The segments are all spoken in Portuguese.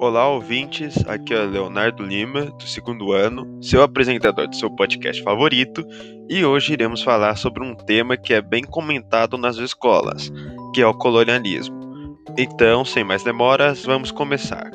Olá, ouvintes. Aqui é Leonardo Lima, do segundo ano, seu apresentador do seu podcast favorito, e hoje iremos falar sobre um tema que é bem comentado nas escolas, que é o colonialismo. Então, sem mais demoras, vamos começar.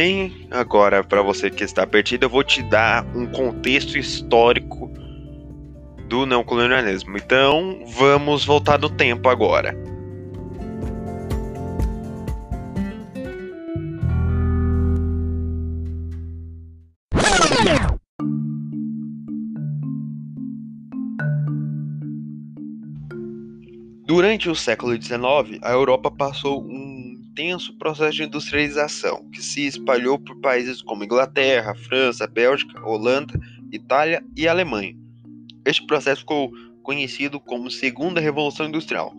Bem, agora para você que está perdido, eu vou te dar um contexto histórico do neocolonialismo. Então, vamos voltar no tempo agora. Durante o século XIX, a Europa passou intenso processo de industrialização que se espalhou por países como Inglaterra, França, Bélgica, Holanda, Itália e Alemanha. Este processo ficou conhecido como Segunda Revolução Industrial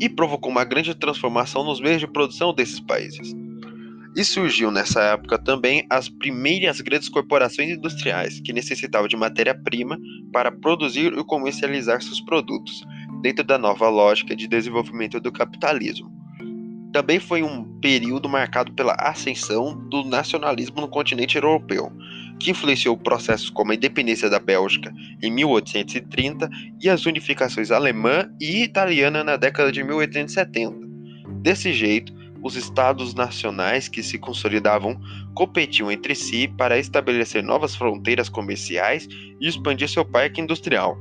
e provocou uma grande transformação nos meios de produção desses países. E surgiu nessa época também as primeiras grandes corporações industriais que necessitavam de matéria-prima para produzir e comercializar seus produtos, dentro da nova lógica de desenvolvimento do capitalismo. Também foi um período marcado pela ascensão do nacionalismo no continente europeu, que influenciou processos como a independência da Bélgica em 1830 e as unificações alemã e italiana na década de 1870. Desse jeito, os estados nacionais que se consolidavam competiam entre si para estabelecer novas fronteiras comerciais e expandir seu parque industrial.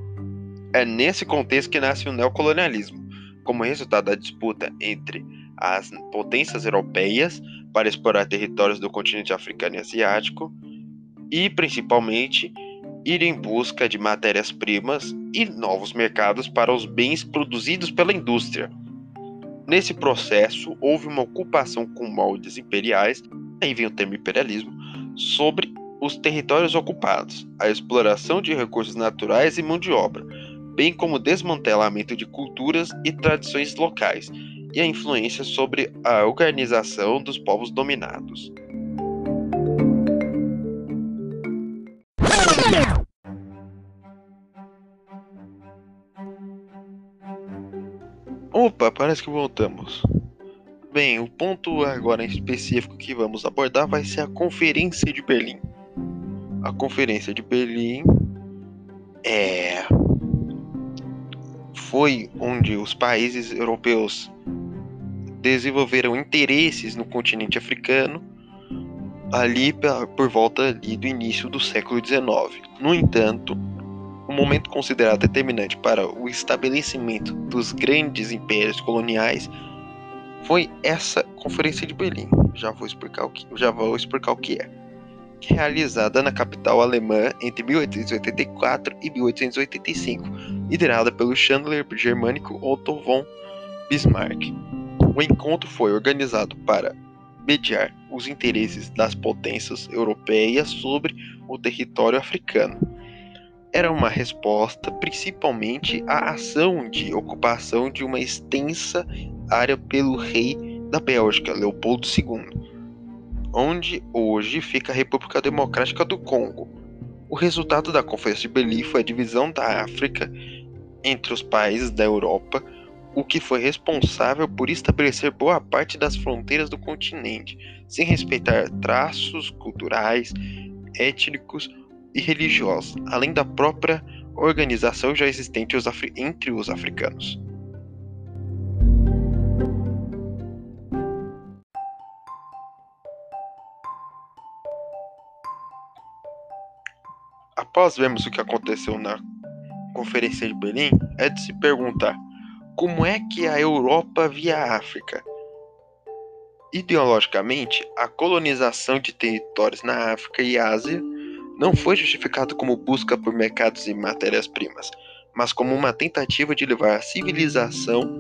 É nesse contexto que nasce o neocolonialismo, como resultado da disputa entre as potências europeias para explorar territórios do continente africano e asiático e, principalmente, ir em busca de matérias-primas e novos mercados para os bens produzidos pela indústria. Nesse processo, houve uma ocupação com moldes imperiais, aí vem o termo imperialismo, sobre os territórios ocupados, a exploração de recursos naturais e mão de obra, bem como o desmantelamento de culturas e tradições locais, e a influência sobre a organização dos povos dominados. Opa, parece que voltamos. Bem, o ponto agora em específico que vamos abordar vai ser a Conferência de Berlim. A Conferência de Berlim é foi onde os países europeus desenvolveram interesses no continente africano ali por volta ali do início do século XIX. No entanto, o momento considerado determinante para o estabelecimento dos grandes impérios coloniais foi essa Conferência de Berlim. Já vou explicar o que, já vou explicar o que é. Realizada na capital alemã entre 1884 e 1885, liderada pelo chanceler germânico Otto von Bismarck. O encontro foi organizado para mediar os interesses das potências europeias sobre o território africano. Era uma resposta principalmente à ação de ocupação de uma extensa área pelo rei da Bélgica, Leopoldo II, onde hoje fica a República Democrática do Congo. O resultado da Conferência de Berlim foi a divisão da África entre os países da Europa o que foi responsável por estabelecer boa parte das fronteiras do continente, sem respeitar traços culturais, étnicos e religiosos, além da própria organização já existente entre os africanos. Após vermos o que aconteceu na Conferência de Berlim, é de se perguntar como é que a Europa via a África? Ideologicamente, a colonização de territórios na África e Ásia não foi justificada como busca por mercados e matérias-primas, mas como uma tentativa de levar a civilização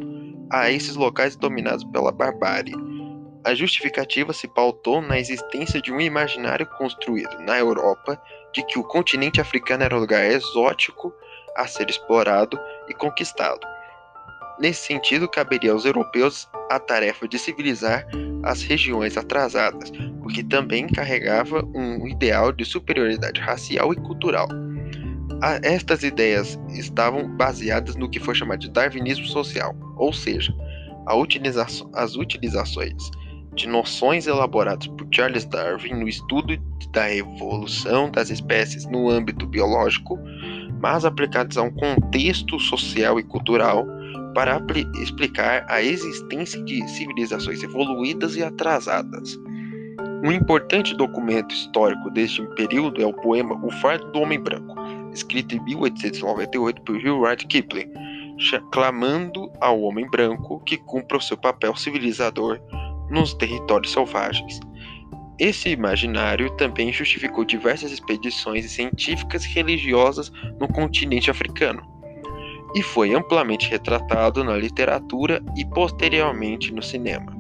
a esses locais dominados pela barbárie. A justificativa se pautou na existência de um imaginário construído na Europa de que o continente africano era um lugar exótico a ser explorado e conquistado Nesse sentido, caberia aos europeus a tarefa de civilizar as regiões atrasadas, o que também carregava um ideal de superioridade racial e cultural. Estas ideias estavam baseadas no que foi chamado de darwinismo social, ou seja, utilização, as utilizações de noções elaboradas por Charles Darwin no estudo da evolução das espécies no âmbito biológico, mas aplicadas a um contexto social e cultural para explicar a existência de civilizações evoluídas e atrasadas. Um importante documento histórico deste período é o poema O Fardo do Homem Branco, escrito em 1898 por Rudyard Kipling, clamando ao homem branco que cumpra o seu papel civilizador nos territórios selvagens. Esse imaginário também justificou diversas expedições científicas e religiosas no continente africano, e foi amplamente retratado na literatura e posteriormente no cinema.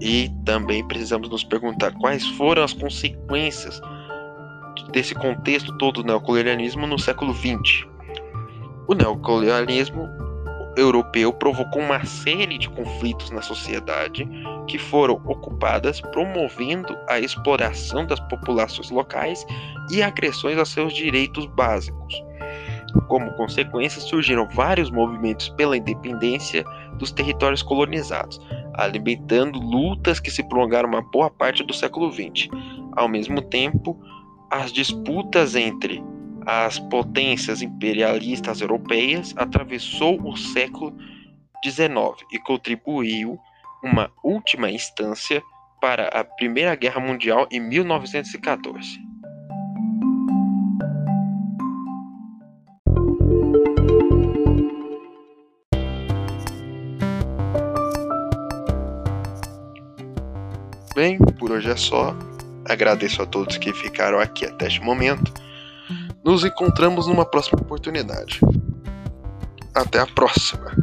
E também precisamos nos perguntar quais foram as consequências desse contexto todo do neocolonialismo no século XX. O neocolonialismo europeu provocou uma série de conflitos na sociedade que foram ocupadas promovendo a exploração das populações locais e agressões aos seus direitos básicos. Como consequência, surgiram vários movimentos pela independência dos territórios colonizados, alimentando lutas que se prolongaram uma boa parte do século XX. Ao mesmo tempo, as disputas entre as potências imperialistas europeias atravessou o século XIX e contribuiu uma última instância para a Primeira Guerra Mundial em 1914. Bem, por hoje é só. Agradeço a todos que ficaram aqui até este momento. Nos encontramos numa próxima oportunidade. Até a próxima!